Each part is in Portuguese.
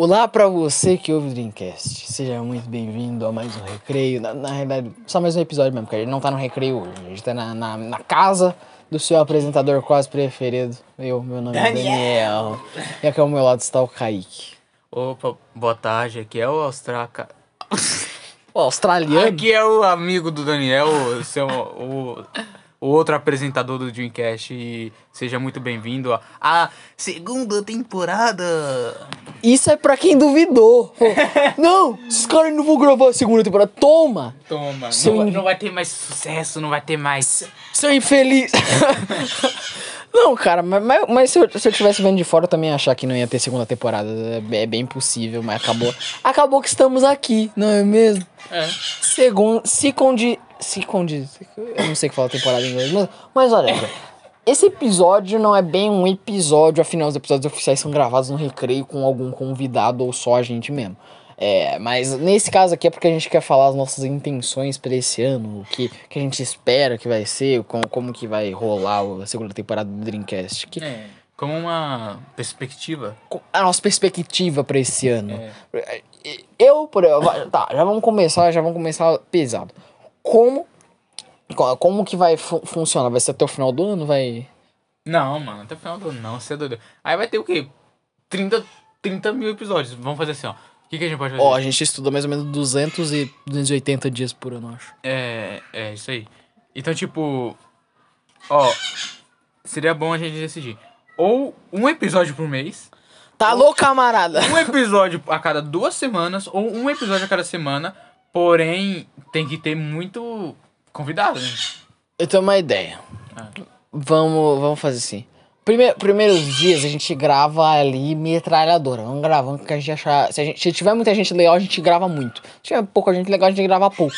Olá pra você que ouve o Dreamcast. Seja muito bem-vindo a mais um recreio. Na, na realidade, só mais um episódio mesmo, porque a gente não tá no recreio hoje. A gente tá na, na, na casa do seu apresentador quase preferido. Eu, meu nome é Daniel. E aqui ao meu lado está o Kaique. Opa, boa tarde, aqui é o Austraca. O australiano. Aqui é o amigo do Daniel, o, seu, o outro apresentador do Dreamcast. E seja muito bem-vindo à- segunda temporada. Isso é pra quem duvidou. Não, esses caras não vão gravar a segunda temporada. Toma, Toma, Seu não, vai- in- não vai ter mais sucesso, não vai ter mais. seu infeliz. Não, cara, mas, mas, se, eu, se eu tivesse vendo de fora, eu também ia achar que não ia ter segunda temporada. É, é bem possível, mas acabou. Acabou que estamos aqui, não é mesmo? É. Segundo, se condi... Se condi... Eu não sei o que fala temporada em inglês, mas, mas olha, cara, esse episódio não é bem um episódio, afinal os episódios oficiais são gravados no recreio com algum convidado ou só a gente mesmo. É, mas nesse caso aqui é porque a gente quer falar as nossas intenções pra esse ano, o que, que a gente espera que vai ser, como, como que vai rolar a segunda temporada do Dreamcast. Que, É, como uma perspectiva. a nossa perspectiva pra esse ano. É. Eu, por exemplo, tá, já vamos começar, já vamos começar pesado. Como co- como que vai fu- funcionar? Vai ser até o final do ano, vai Não, mano, até o final do ano, não, você é doido. Aí vai ter o quê? 30, 30 mil episódios. Vamos fazer assim, ó. O que, que a gente pode fazer? Ó, a gente estuda mais ou menos 200 e 280 dias por ano, acho. É, é isso aí. Então, tipo, ó, seria bom a gente decidir ou um episódio por mês, Tá louco, camarada? um episódio a cada duas semanas ou um episódio a cada semana. Porém, tem que ter muito convidado, né? Eu tenho uma ideia. Ah. Vamos, vamos fazer assim. Primeiro, primeiros dias a gente grava ali metralhadora. Vamos gravando que a gente achar. Se, a gente, se tiver muita gente legal, a gente grava muito. Se tiver pouca gente legal, a gente grava pouco.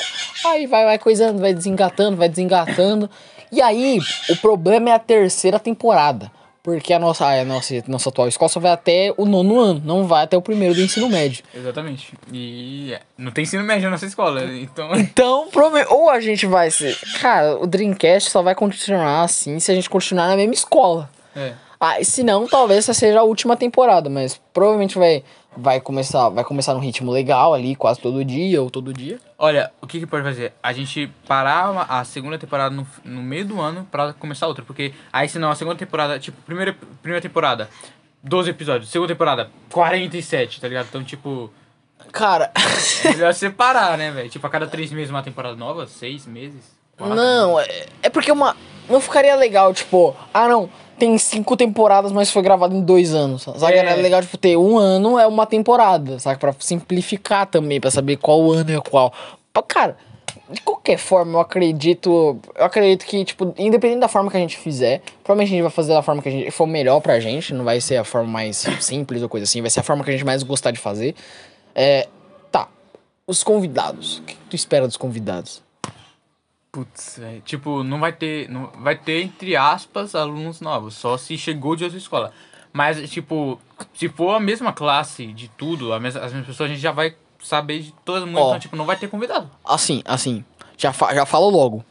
Aí vai, vai coisando, vai desengatando, vai desengatando. E aí, o problema é a terceira temporada. Porque a nossa, a nossa, nossa atual escola só vai até o nono ano, não vai até o primeiro do ensino médio. Exatamente. E não tem ensino médio nessa escola, então. Então, prome- ou a gente vai ser. Cara, o Dreamcast só vai continuar assim se a gente continuar na mesma escola. É. Ah, se não, talvez essa seja a última temporada, mas provavelmente vai, vai, começar, vai começar num ritmo legal ali, quase todo dia ou todo dia. Olha, o que que pode fazer? A gente parar uma- a segunda temporada no, no meio do ano pra começar outra. Porque aí senão a segunda temporada, tipo, primeira, primeira temporada, 12 episódios. Segunda temporada, 47, tá ligado? Então, tipo, Cara, melhor separar, né, velho? Tipo, a cada três meses uma temporada nova, seis meses. quatro. não, é, é porque uma. Não ficaria legal, tipo, ah não, tem cinco temporadas, mas foi gravado em dois anos. Sabe? É. Era legal, tipo, ter um ano é uma temporada, sabe? Pra simplificar também, pra saber qual ano é qual. Cara, de qualquer forma, eu acredito. Eu acredito que, tipo, independente da forma que a gente fizer, provavelmente a gente vai fazer da forma que a gente for melhor pra gente. Não vai ser a forma mais simples ou coisa assim, vai ser a forma que a gente mais gostar de fazer. É. Tá. Os convidados. O que tu espera dos convidados? Putz, velho. Tipo, não vai ter. Não, vai ter, entre aspas, alunos novos. Só se chegou de outra escola. Mas, tipo, se for a mesma classe de tudo, mes- as mesmas pessoas, a gente já vai saber de todo mundo. Ó. Então, tipo, não vai ter convidado. Assim, assim. Já, fa já falo logo.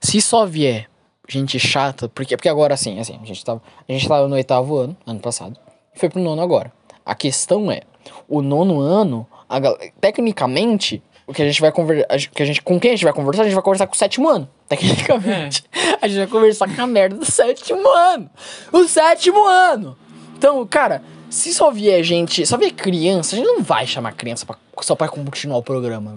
Se só vier gente chata, porque, porque agora assim, assim, a gente tava, a gente tava no oitavo ano, ano passado, e foi pro nono agora. A questão é, o nono ano, a tecnicamente, o que a gente vai conversar, que a gente, com quem a gente vai conversar, a gente vai conversar com o sétimo ano. Tecnicamente. A gente vai conversar com a merda do sétimo ano. O sétimo ano! Então, cara, se só vier gente, só vier criança, a gente não vai chamar criança pra- só pra continuar o programa.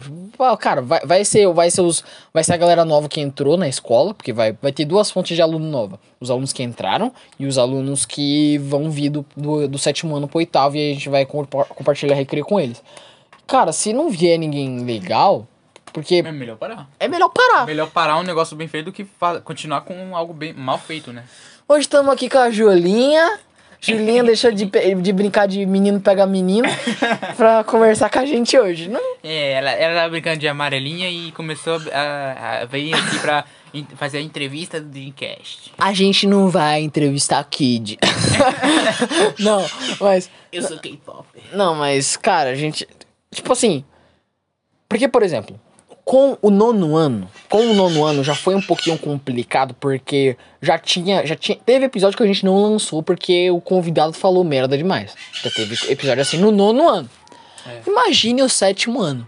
Cara, vai, vai ser, vai ser os, vai ser a galera nova que entrou na escola, porque vai, vai ter duas fontes de aluno nova. Os alunos que entraram e os alunos que vão vir do, do, do sétimo ano pro oitavo e a gente vai compa- compartilhar recreio com eles. Cara, se não vier ninguém legal, porque É melhor parar. é melhor parar. Melhor parar um negócio bem feito do que continuar com algo bem mal feito, né? Hoje estamos aqui com a Julinha. Julinha deixou de, de brincar de menino pega menino pra conversar com a gente hoje. Não, É, ela, ela tava brincando de amarelinha e começou a, a vir aqui pra fazer a entrevista do Dreamcast. a gente não vai entrevistar a Kid. não, mas. Eu sou K-pop. Não, mas, cara, a gente. Tipo assim. Porque, por exemplo, com o nono ano, com o nono ano já foi um pouquinho complicado porque já tinha, já tinha, teve episódio que a gente não lançou porque o convidado falou merda demais. Já teve episódio assim no nono ano. É. Imagine o sétimo ano.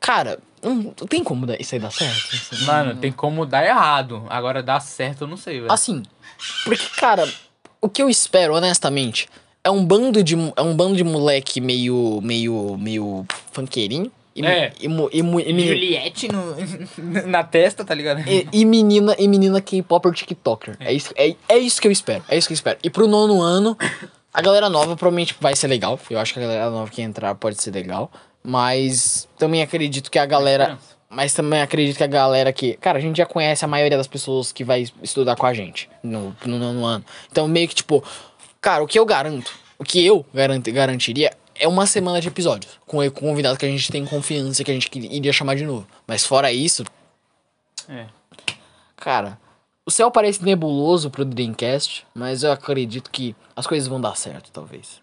Cara, não, tem como dar- isso aí dar certo? Mano, tem como dar errado. Agora dar certo, eu não sei, velho. Assim, porque, cara, o que eu espero, honestamente, é um bando de, é um bando de moleque meio, meio, meio funkeirinho. E, É. e, e, e Juliette no, na testa, tá ligado? e, e menina, e menina K-Popper TikToker. É. isso, é, é isso que eu espero. É isso que eu espero. E pro nono ano, a galera nova provavelmente vai ser legal. Eu acho que a galera nova que entrar pode ser legal. Mas também acredito que a galera. Mas também acredito que a galera que. Cara, a gente já conhece a maioria das pessoas que vai estudar com a gente no, no nono ano. Então, meio que tipo. Cara, o que eu garanto, o que eu garanto, garantiria é uma semana de episódios. Com o convidado que a gente tem confiança que a gente iria chamar de novo. Mas fora isso, É. cara, o céu parece nebuloso pro Dreamcast, mas eu acredito que as coisas vão dar certo, talvez.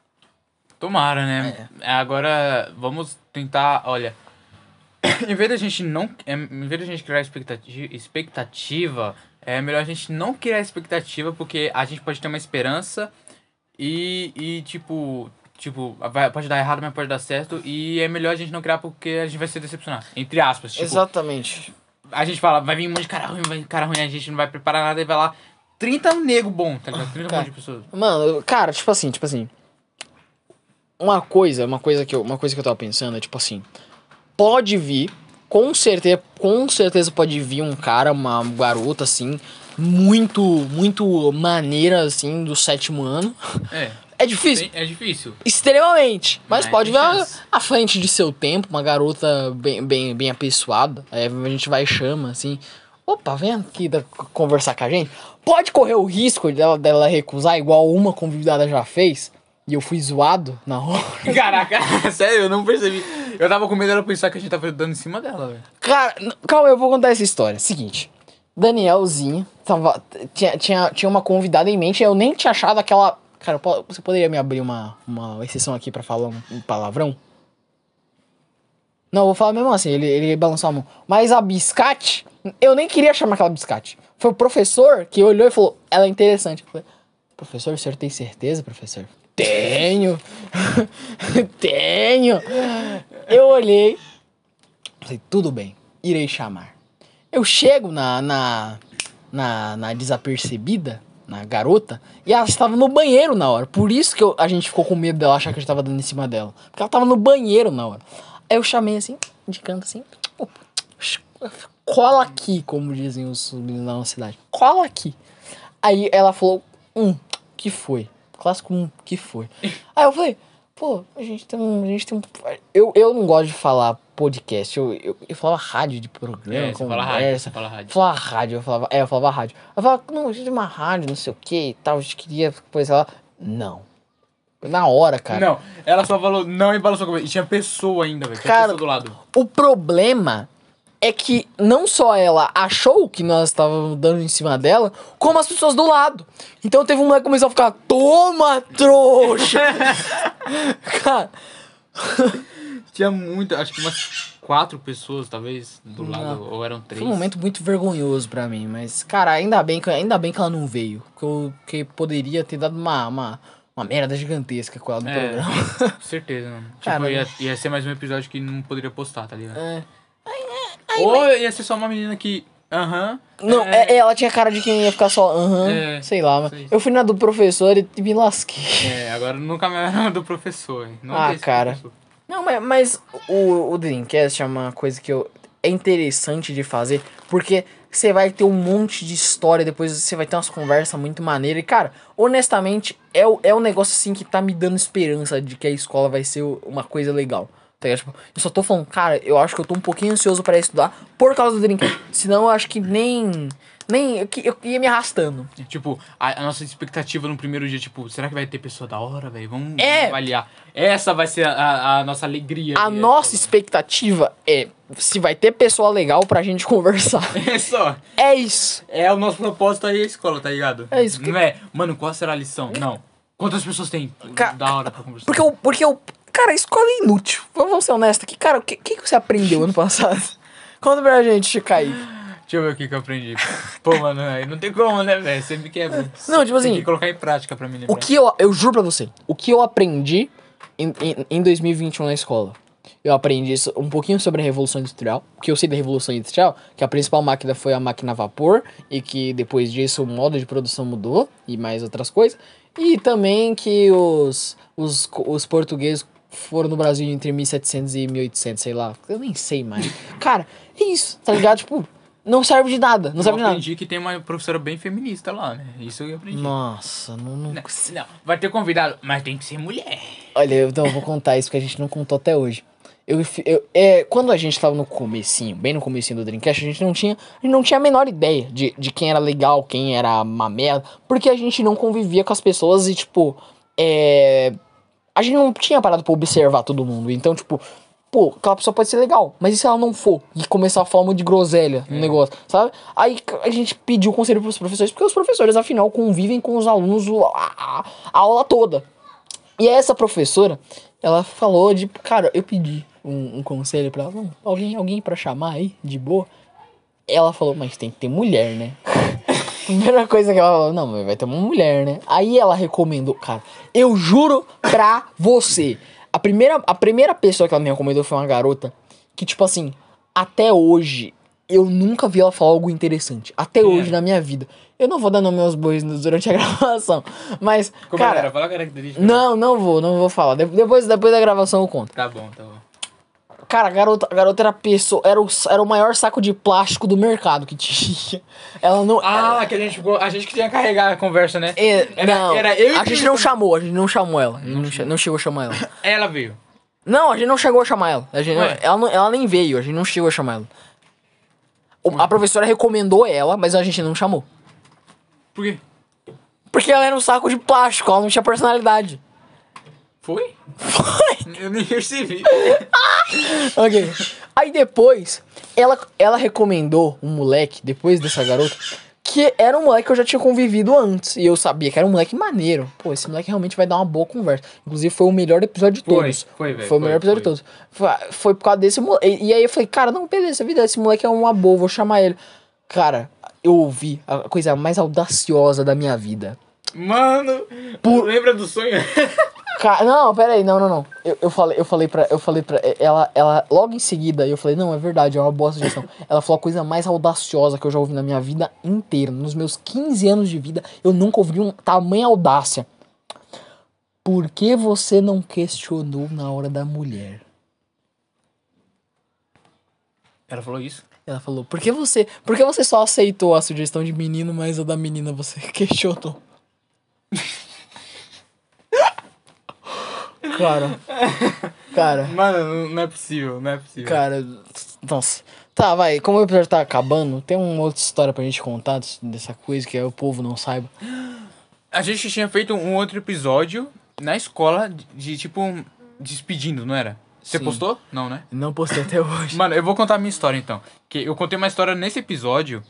Tomara, né? Agora, vamos tentar, olha. em vez da gente não. é, Em vez da gente criar expectativa, expectativa, é melhor a gente não criar expectativa, porque a gente pode ter uma esperança e, e tipo. Tipo, vai- pode dar errado, mas pode dar certo. E é melhor a gente não criar porque a gente vai se decepcionar. Entre aspas. Tipo, Exatamente. a gente fala, vai vir um monte de cara ruim, vai vir cara ruim, a gente não vai preparar nada e vai lá. 30 nego bom, tá ligado? 30 Cara. de pessoas. Mano, cara, tipo assim, tipo assim. Uma coisa, uma coisa que eu, uma coisa que eu tava pensando é tipo assim, pode vir, com certeza, com certeza pode vir um cara, uma garota assim, muito, muito maneira assim do sétimo ano. É, É difícil, é difícil. extremamente, mas Mas pode tem vir a- chance. à frente de seu tempo, uma garota bem, bem, bem apessoada. Aí a gente vai e chama assim. Opa, vem aqui da- conversar com a gente. Pode correr o risco dela, dela recusar, igual uma convidada já fez. E eu fui zoado na hora. Caraca, sério, eu não percebi. Eu tava com medo dela pensar que a gente tava dando em cima dela, velho. Cara, calma, eu vou contar essa história. Seguinte, Danielzinho tava, tinha, tinha, tinha uma convidada em mente, eu nem tinha achado aquela. Cara, você poderia me abrir uma, uma exceção aqui pra falar um, um palavrão? Não, eu vou falar mesmo assim, ele, ele balançou a mão. Mas a biscate, eu nem queria chamar aquela biscate. Foi o professor que olhou e falou, ela é interessante. Eu falei, professor, o senhor tem certeza, professor? Tenho. Tenho. Eu olhei, Falei, tudo bem, irei chamar. Eu chego na, na, na, na desapercebida, na garota, e ela estava no banheiro na hora. Por isso que eu- a gente ficou com medo dela achar que a gente tava dando em cima dela. Porque ela tava no banheiro na hora. Aí eu chamei assim, de canto assim, "Ô, cola aqui, como dizem os meninos da nossa cidade. Cola aqui. Aí ela falou, hum, que foi? Clássico, hum, que foi? Aí eu falei, pô, a gente tem um. A gente tem um eu, eu não gosto de falar podcast, eu, eu, eu falava rádio de programa, É, você fala rádio, você fala rádio. Falava rádio, eu falava, é, eu falava rádio. Eu falava, não, a gente tem uma rádio, não sei o que e tal, a gente queria, pois ela. Não. Na hora, cara. Não, ela só falou não e balançou cabeça. E tinha pessoa ainda, velho. Cara, do lado. O problema é que não só ela achou que nós estávamos dando em cima dela, como as pessoas do lado. Então teve um moleque que começou a ficar, toma, trouxa! Cara, Tinha muito, acho que umas quatro pessoas, talvez, do lado. Ou eram três. foi um momento muito vergonhoso pra mim, mas, cara, ainda bem que, ainda bem que ela não veio. Que, eu, que poderia ter dado uma, uma, uma merda gigantesca com ela no É, programa. com certeza, mano. Tipo, Cara, ia, ia ser mais um episódio que não poderia postar, tá ligado? É. Ou ia ser só uma menina que. Aham. Não, é, é- ela tinha cara de quem ia ficar só, aham, É, sei lá. mas sei. Eu fui na do professor e me lasquei. é, agora nunca mais era do professor. hein? Não Ah, cara. professor. Não, mas, mas o, o Dreamcast é uma coisa que eu, é interessante de fazer, porque você vai ter um monte de história, depois você vai ter umas conversas muito maneiras. E, cara, honestamente, é, o- é um negócio assim que tá me dando esperança de que a escola vai ser uma coisa legal. Tá? Tipo, eu só tô falando, cara, eu acho que eu tô um pouquinho ansioso pra estudar por causa do Dreamcast. Senão eu acho que nem. Nem. Eu, eu ia me arrastando. Tipo, a, a nossa expectativa no primeiro dia, tipo, será que vai ter pessoa da hora, velho? Vamos É. avaliar. Essa vai ser a, a nossa alegria. A nossa expectativa é se vai ter pessoa legal pra gente conversar. É só. É isso. É o nosso propósito aí a escola, tá ligado? É isso que- Não é, mano, qual será a lição? Não. Quantas pessoas tem? Ca- Da hora pra conversar. Porque eu, porque eu, Cara, a escola é inútil. Vamos ser honestos aqui. Cara, o que, que que você aprendeu ano passado? Conta pra gente, Kaique. Deixa eu ver o que que eu aprendi. Pô, mano, aí não tem como, né, velho? Você me quebra. Não, tipo assim, Tem que colocar em prática pra mim lembrar. O que eu, eu juro pra você, o que eu aprendi em, em, em 2021 na escola? Eu aprendi um pouquinho sobre a Revolução Industrial. O que eu sei da Revolução Industrial, que a principal máquina foi a máquina a vapor, e que depois disso o modo de produção mudou, e mais outras coisas. E também que os, os, os portugueses foram no Brasil entre 1700 e 1800, sei lá. Eu nem sei mais. Cara, é isso, tá ligado? Tipo, não serve de nada, não Eu serve de nada. aprendi que tem uma professora bem feminista lá, né? Isso eu aprendi. Nossa, não, não Não, não, vai ter convidado, mas tem que ser mulher. Olha, eu, então, eu vou contar isso que a gente não contou até hoje. Eu, eu- é, quando a gente tava no comecinho, bem no comecinho do Dreamcast, a gente não tinha, a gente não tinha a menor ideia de, de quem era legal, quem era uma merda, porque a gente não convivia com as pessoas e, tipo, é, a gente não tinha parado pra observar todo mundo. Então, tipo, pô, aquela pessoa pode ser legal, mas e se ela não for? E começar a falar de groselha no negócio, sabe? Aí a gente pediu conselho pros professores, porque os professores, afinal, convivem com os alunos a, a- a aula toda. E essa professora, ela falou de, cara, eu pedi um, um conselho pra ela, não, alguém, alguém para chamar aí, de boa. Ela falou, mas tem que ter mulher, né? Primeira coisa que ela falou, não, mas vai ter uma mulher, né? Aí ela recomendou, cara, eu juro pra você. A primeira, a primeira pessoa que ela me recomendou foi uma garota que, tipo assim, até hoje, eu nunca vi ela falar algo interessante. Até Quem hoje na minha vida. Eu não vou dar nome aos bois durante a gravação, mas, Como cara, era? Fala a característica. não, não vou, não vou falar. De- Depois, depois da gravação eu conto. Tá bom, tá bom. Cara, a garota, a garota era pessoa, era o, era o maior saco de plástico do mercado que tinha. Ela não. Ah, que a gente, a gente que tinha que carregar a conversa, né? É, Era- não, era eu e a gente não chamou, a gente não chamou ela. Não, che- não chegou a chamar ela. Ela veio. Não, a gente não chegou a chamar ela. A gente, Ué? ela, não- ela nem veio, a gente não chegou a chamar ela. O- A professora recomendou ela, mas a gente não chamou. Por quê? Porque ela era um saco de plástico, ela não tinha personalidade. Foi? Foi! Eu nem percebi. Ok. Aí depois, ela, ela recomendou um moleque, depois dessa garota, que era um moleque que eu já tinha convivido antes. E eu sabia que era um moleque maneiro. Pô, esse moleque realmente vai dar uma boa conversa. Inclusive, foi o melhor episódio de Foi, todos. foi, velho, Foi o melhor foi, episódio de todos. Foi, foi por causa desse moleque. E, e aí eu falei, cara, não, beleza, vida, esse moleque é uma boa, vou chamar ele. Cara, eu ouvi a coisa mais audaciosa da minha vida. Mano, Por- lembra do sonho? Ca- Não, pera aí, não, não, não. Eu, eu falei, eu falei pra. Eu falei pra. Ela, ela, logo em seguida, eu falei, não, é verdade, é uma boa sugestão. Ela falou a coisa mais audaciosa que eu já ouvi na minha vida inteira. Nos meus 15 anos de vida, eu nunca ouvi um tamanha audácia. Por que você não questionou na hora da mulher? Ela falou isso? Ela falou, por que você. Por que você só aceitou a sugestão de menino, mas a da menina você questionou? Cara. Cara. Mano, não- é possível, não é possível. Cara, nossa. Tá, vai, como o episódio tá acabando, tem uma outra história pra gente contar dessa coisa que o povo não saiba. A gente tinha feito um outro episódio na escola de, de, tipo, despedindo, não era? Você Sim. postou? Não, né? Não postei até hoje. Mano, eu vou contar a minha história então. Que eu contei uma história nesse episódio.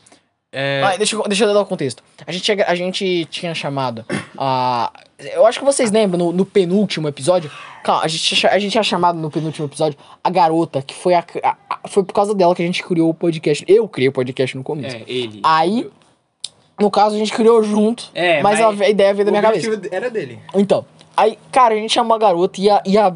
É. Ah, deixa, eu- deixa eu dar o contexto. A gente, tinha- a gente tinha chamado a. Eu acho que vocês lembram no, no penúltimo episódio. Calma, a gente, tinha- a gente tinha chamado no penúltimo episódio a garota, que foi a, a- a- Foi por causa dela que a gente criou o podcast. Eu criei o podcast no começo. É, ele. Aí, no caso, a gente criou junto. É, mas, mas a, a ideia veio da minha cabeça. era dele. Então, aí, cara, a gente chamou a garota e a. E a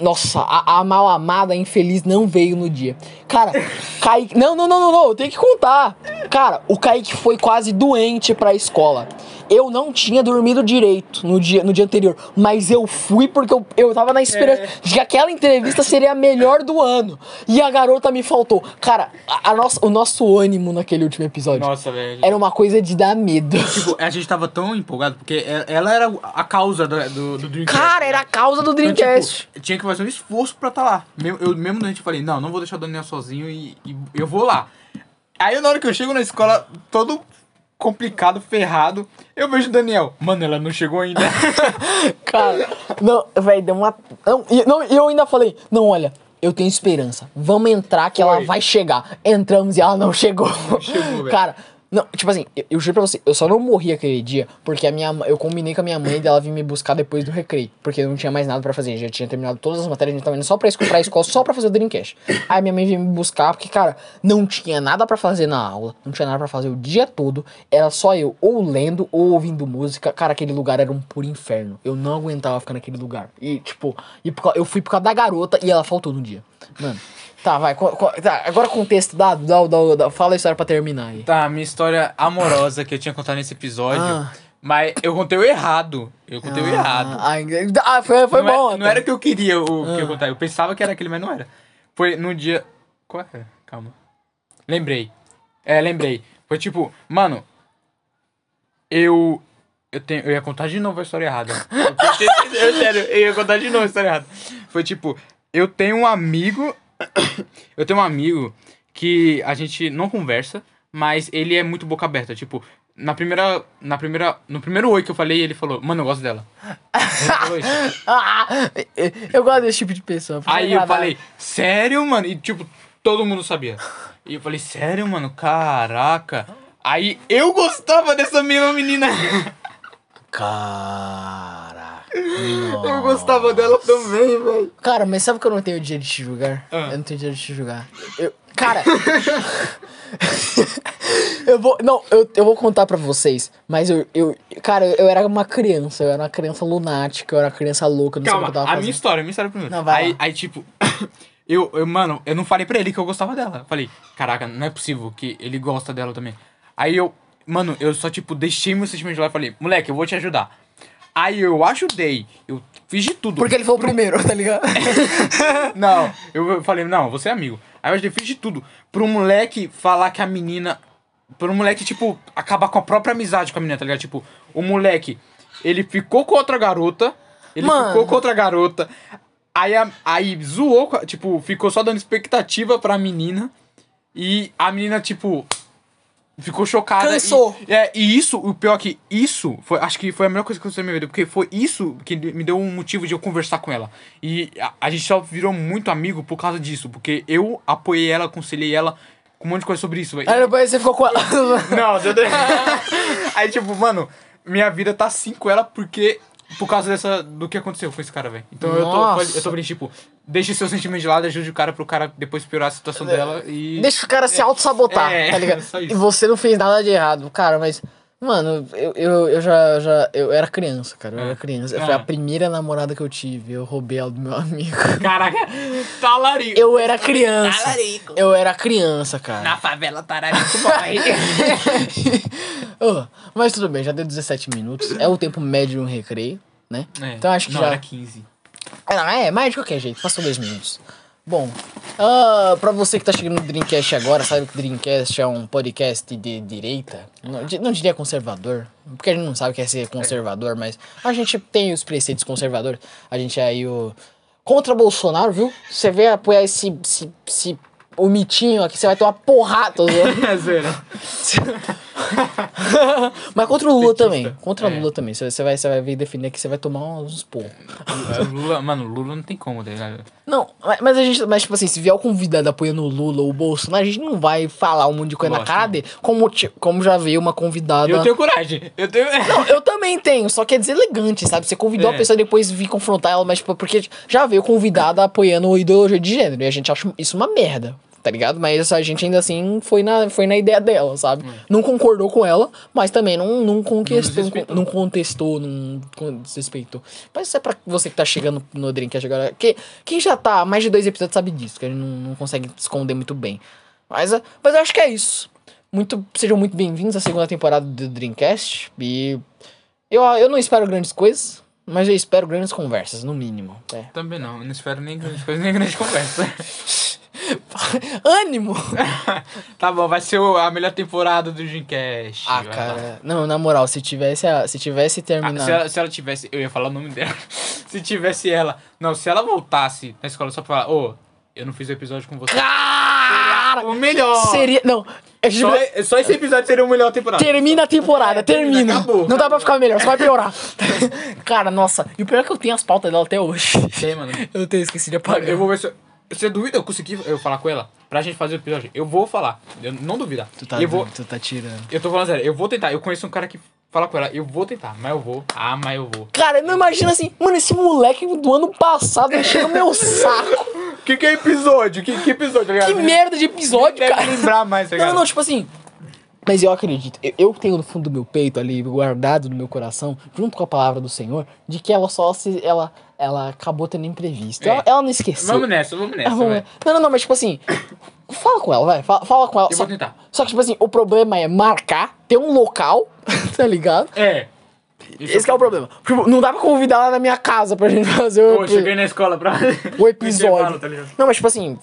nossa, a, a mal amada infeliz não veio no dia. Cara, Kaique. Não, não, não, não, não, eu tenho que contar. Cara, o Kaique foi quase doente pra escola. Eu não tinha dormido direito no dia, no dia anterior, mas eu fui porque eu, eu tava na esperança É. de que aquela entrevista seria a melhor do ano. E a garota me faltou. Cara, a, a nossa, o nosso ânimo naquele último episódio Nossa, velho. era uma coisa de dar medo. Tipo, a gente tava tão empolgado, porque e- ela era a causa do, do, do Dreamcast. Cara, era a causa do Então, Dreamcast. tipo, tinha que fazer um esforço pra estar lá. Mesmo- Eu mesmo da gente falei, não, não vou deixar o Daniel sozinho e, e eu vou lá. Aí na hora que eu chego na escola, todo complicado, ferrado, eu vejo o Daniel. Mano, ela não chegou ainda. Cara, não, velho, deu uma. Não, e não, eu ainda falei, não, olha, eu tenho esperança. Vamos entrar que ela Foi. vai chegar. Entramos e ela não chegou. chegou, velho. Cara, Não, tipo assim, eu, eu juro pra você, eu só não morri aquele dia porque a minha, eu combinei com a minha mãe dela vir me buscar depois do recreio. Porque não tinha mais nada pra fazer. Já tinha terminado todas as matérias, a gente tava indo só pra pra escola, só pra fazer o Dreamcast. Aí minha mãe veio me buscar porque, cara, não tinha nada pra fazer na aula, não tinha nada pra fazer o dia todo. Era só eu ou lendo ou ouvindo música. Cara, aquele lugar era um puro inferno. Eu não aguentava ficar naquele lugar. E, tipo, eu fui por causa da garota e ela faltou no dia. Mano. Tá, vai. co- co- tá, agora contexto dado, dá, dá, dá, fala a história pra terminar aí. Tá, minha história amorosa que eu tinha contado nesse episódio. Ah. Mas eu contei o errado. Eu contei o errado. Ah, ah, foi, foi não, bom. Era, não era o que eu queria o que Ah. eu contar. Eu pensava que era aquele, mas não era. Foi no dia. Qual era? Calma. Lembrei. É, lembrei. Foi tipo, mano. Eu. Eu, tenho, eu ia contar de novo a história errada. Eu, eu, sério, eu ia contar de novo a história errada. Foi tipo, eu tenho um amigo. Eu tenho um amigo que a gente não conversa, mas ele é muito boca aberta. Tipo, na primeira. Na primeira. No primeiro oi que eu falei, ele falou, mano, eu gosto dela. Ele falou isso. Ah, eu gosto desse tipo de pessoa. Aí eu falei, sério, mano? E tipo, todo mundo sabia. E eu falei, sério, mano? Caraca. Aí eu gostava dessa mesma menina. Cara. Eu gostava dela também, velho. Cara, mas sabe que eu não tenho dia de te julgar? Ah. Eu não tenho dia de te julgar. Eu, cara. eu vou. Não, eu, eu vou contar pra vocês. Mas eu, eu. Cara, eu era uma criança. Eu era uma criança lunática. Eu era uma criança louca. Não sei o Calma, que eu tava a minha fazendo. história, a minha história primeiro. Não, vai aí, lá. aí, tipo, eu, eu, mano, eu não falei pra ele que eu gostava dela. Eu falei, caraca, não é possível que ele gosta dela também. Aí eu, mano, eu só, tipo, deixei meu sentimento de lado e falei, moleque, eu vou te ajudar. Aí eu ajudei, eu fiz de tudo. Porque ele foi o primeiro, tá ligado? Não, eu falei, não, você é amigo. Aí eu fiz de tudo. Pro moleque falar que a menina. Pro moleque, tipo, acabar com a própria amizade com a menina, tá ligado? Tipo, o moleque, ele ficou com outra garota. Ele Mano. ficou com outra garota. Aí, a- aí zoou, tipo, ficou só dando expectativa pra menina. E a menina, tipo. Ficou chocada. Cansou. E, é, e isso, o pior é que isso, foi, acho que foi a melhor coisa que aconteceu na minha vida, porque foi isso que me deu um motivo de eu conversar com ela. E a, a gente só virou muito amigo por causa disso, porque eu apoiei ela, aconselhei ela com um monte de coisa sobre isso. velho. Aí depois você ficou com ela. Não, deu... Aí, tipo, mano, minha vida tá assim com ela porque. Por causa dessa. do que aconteceu com esse cara, velho. Então eu tô, Nossa. eu tô falando, tipo, deixe seu sentimento de lado, ajude o cara pro cara depois piorar a situação dela e. Deixa o cara se auto-sabotar, É, tá ligado? só isso. E você não fez nada de errado, cara, mas. Mano, eu, eu, eu já, já. Eu era criança, cara. Eu era criança. Foi a Ah. primeira namorada que eu tive. Eu roubei ela do meu amigo. Caraca, talarico. Eu era criança. Talarico. Eu era criança, cara. Na favela Tararico morre. Ô, mas tudo bem, já deu 17 minutos. É o tempo médio no recreio, né? É, Então acho que não, já. era 15. É, não, é, mas de qualquer jeito, passou dois minutos. Bom, ah, pra você que tá chegando no Dreamcast agora, sabe que o Dreamcast é um podcast de direita? Não, não diria conservador, porque a gente não sabe o que é ser conservador, mas a gente tem os preceitos conservadores. A gente é aí o. Contra Bolsonaro, viu? Você vê apoiar esse, esse, esse o mitinho aqui, você vai ter uma porrada. É zero. Mas contra o Lula Petista. também. Contra o É. Lula também. Você vai, vai ver defender que você vai tomar uns porros. Lula, mano, Lula não tem como, tá ligado? Não, mas- a gente, mas tipo assim, se vier o convidado apoiando o Lula ou o Bolsonaro, a gente não vai falar um monte de coisa na Lógico, cara dele, como, como já veio uma convidada. Eu tenho coragem. Eu tenho. Não, eu também tenho, só que é deselegante, sabe? Você convidou É. a pessoa e depois vir confrontar ela, mas tipo, porque já veio convidada apoiando a ideologia de gênero, e a gente acha isso uma merda. Tá ligado? Mas a gente ainda assim foi na, foi na ideia dela, sabe? Não concordou com ela, mas também não, não, conquistou, não, não contestou, não desrespeitou. Mas isso é pra você que tá chegando no Dreamcast agora. Que, quem já tá há mais de dois episódios sabe disso, que a gente não, não consegue esconder muito bem. Mas, eh, mas eu acho que é isso. Muito, sejam muito bem-vindos à segunda temporada do Dreamcast. E eu, eu não espero grandes coisas, mas eu espero grandes conversas, no mínimo. É. Também não, eu não espero nem grande coisa, nem grande conversa. Ânimo! tá bom, vai ser a melhor temporada do Dreamcast. Ah, vai lá. cara. Não, na moral, se tivesse, a- se tivesse Ah, terminado. se, ela, se ela tivesse. Eu ia falar o nome dela. se tivesse ela. Não, se ela voltasse na escola só pra falar, ô, eu não fiz o episódio com você. Cara! O melhor! Seria. Não, gente Só, só esse episódio seria o melhor temporada. Termina a temporada, É, termina, termina. acabou. Não dá pra ficar melhor, só vai piorar. Cara, nossa. E o pior é que eu tenho as pautas dela até hoje. Tem, mano. Eu tenho esquecido de apagar. Eu vou ver se. Você duvida eu consegui eu falar com ela? pra gente fazer o episódio, eu vou falar. Eu não duvidar. Tu tá, eu vou. tu tá tirando. Eu tô falando sério, eu vou tentar. Eu conheço um cara que fala com ela, eu vou tentar, mas eu vou. Ah, mas eu vou. Cara, não imagina assim, mano, esse moleque do ano passado encheu meu saco. Que que é episódio? Que, que episódio, tá ligado? Que merda de episódio, Deve cara. lembrar mais, tá Não, ligado? não, tipo assim. Mas eu acredito, eu, eu tenho no fundo do meu peito ali, guardado no meu coração, junto com a palavra do Senhor, de que ela só se. Ela, ela acabou tendo imprevisto. É. Ela, ela não esqueceu. Vamos nessa, vamos nessa, vamos-. Não, não, não, mas tipo assim. Fala com ela, vai. Fala, fala com ela. Eu só, vou tentar. Só que, tipo assim, o problema é marcar, ter um local, tá ligado? É. Esse que é o problema. Tipo, não dá pra convidar ela na minha casa pra gente fazer o, Pô, cheguei na escola pra. o episódio. tá não, mas tipo assim,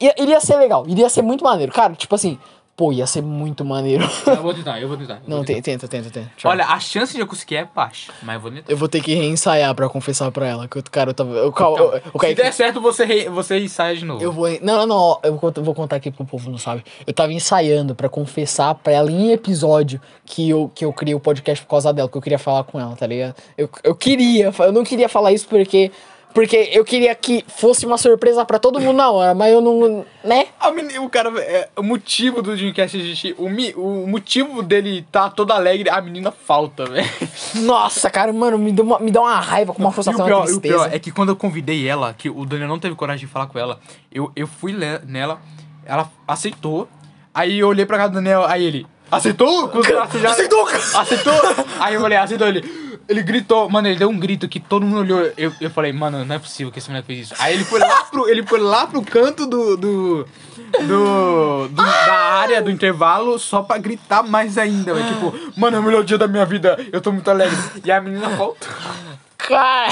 ia- iria ser legal, iria ser muito maneiro. Cara, tipo assim, pô, ia ser muito maneiro. Eu vou tentar, eu vou tentar. eu vou Não, tentar. te- tenta, tenta, tenta. Tchau. Olha, a chance de eu conseguir é baixa, mas eu vou tentar. Eu vou ter que reensaiar pra confessar pra ela que o cara eu tava. Eu, Então, eu, eu, se der certo, você, re... você ensaia de novo. eu vou. Não, não, não. Eu vou, vou contar aqui porque o povo não sabe. Eu tava ensaiando pra confessar pra ela em episódio que eu, que eu criei o podcast por causa dela, que eu queria falar com ela, tá ligado? Eu, eu queria, eu não queria falar isso porque. Porque eu queria que fosse uma surpresa pra todo mundo na hora, mas eu não. Né? A meni- o cara, é, o motivo do Dreamcast existir, o, mi- o motivo dele tá todo alegre, a menina falta, velho. Nossa, cara, mano, me dá uma, me dá uma raiva com uma o, frustração e uma pior, e o pior é que quando eu convidei ela, que o Daniel não teve coragem de falar com ela, eu, eu fui nela, ela aceitou, aí eu olhei pra casa do Daniel, aí ele, aceitou? Aceitou, cara. Aceitou? Aí eu falei, aceitou ele. Ele gritou, mano, ele deu um grito que todo mundo olhou. Eu, eu falei, mano, não é possível que esse moleque fez isso. Aí ele foi lá pro, ele foi lá pro canto do, do, do, do- da área do intervalo só pra gritar mais ainda, velho. Tipo, mano, é o melhor dia da minha vida, eu tô muito alegre. E a menina volta. Cara,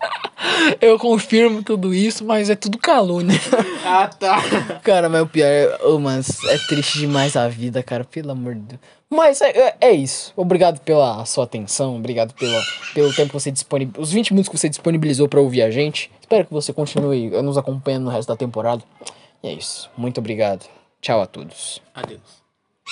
eu confirmo tudo isso, mas é tudo calúnia. Ah, tá. Cara, mas o pior é. Ô, mas é triste demais a vida, cara, pelo amor de Deus. Mas é, é- é isso. Obrigado pela sua atenção, obrigado pela, pelo tempo que você disponibilizou. Os 20 minutos que você disponibilizou pra ouvir a gente. Espero que você continue nos acompanhando no resto da temporada. E é isso. Muito obrigado. Tchau a todos. Adeus.